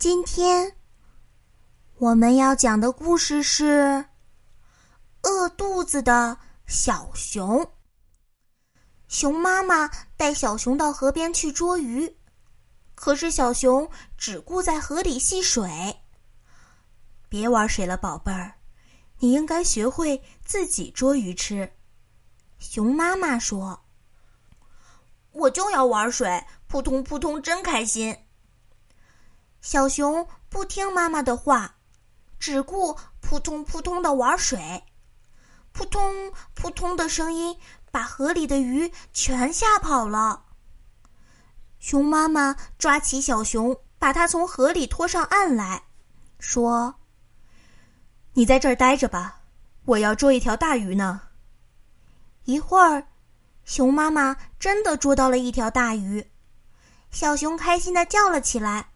今天我们要讲的故事是饿肚子的小熊。熊妈妈带小熊到河边去捉鱼，可是小熊只顾在河里戏水。别玩水了，宝贝儿，你应该学会自己捉鱼吃。熊妈妈说：“我就要玩水，扑通扑通，真开心。”小熊不听妈妈的话，只顾扑通扑通的玩水，扑通扑通的声音把河里的鱼全吓跑了。熊妈妈抓起小熊，把它从河里拖上岸来，说：“你在这儿待着吧，我要捉一条大鱼呢。”一会儿，熊妈妈真的捉到了一条大鱼，小熊开心的叫了起来。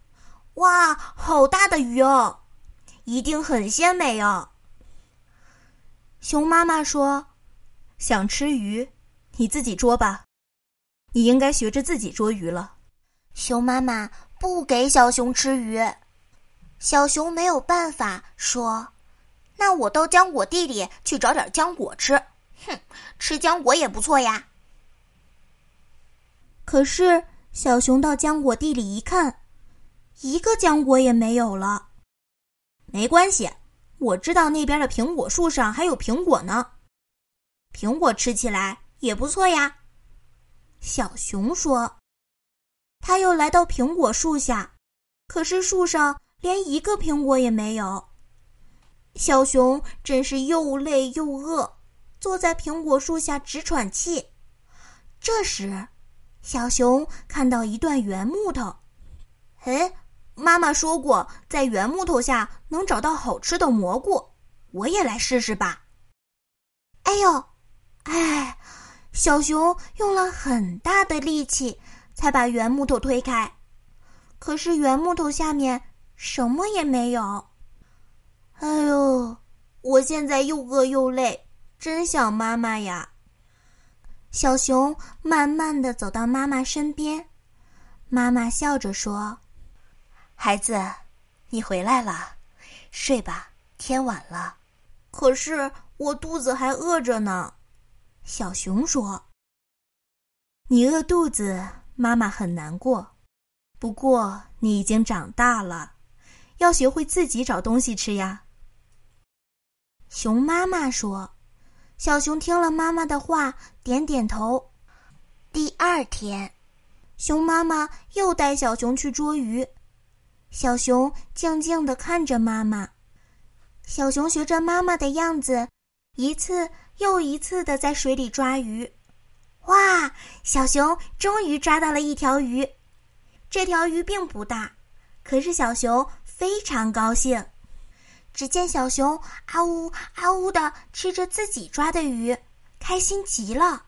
哇，好大的鱼哦，一定很鲜美哦。熊妈妈说：“想吃鱼，你自己捉吧。你应该学着自己捉鱼了。”熊妈妈不给小熊吃鱼，小熊没有办法说：“那我到浆果地里去找点浆果吃。”哼，吃浆果也不错呀。可是小熊到浆果地里一看。一个浆果也没有了，没关系，我知道那边的苹果树上还有苹果呢，苹果吃起来也不错呀。小熊说：“他又来到苹果树下，可是树上连一个苹果也没有。”小熊真是又累又饿，坐在苹果树下直喘气。这时，小熊看到一段圆木头，哎。妈妈说过，在圆木头下能找到好吃的蘑菇，我也来试试吧。哎呦，哎，小熊用了很大的力气才把圆木头推开，可是圆木头下面什么也没有。哎呦，我现在又饿又累，真想妈妈呀。小熊慢慢的走到妈妈身边，妈妈笑着说。孩子，你回来了，睡吧，天晚了。可是我肚子还饿着呢。小熊说：“你饿肚子，妈妈很难过。不过你已经长大了，要学会自己找东西吃呀。”熊妈妈说。小熊听了妈妈的话，点点头。第二天，熊妈妈又带小熊去捉鱼。小熊静静地看着妈妈，小熊学着妈妈的样子，一次又一次地在水里抓鱼。哇！小熊终于抓到了一条鱼，这条鱼并不大，可是小熊非常高兴。只见小熊啊呜啊呜地吃着自己抓的鱼，开心极了。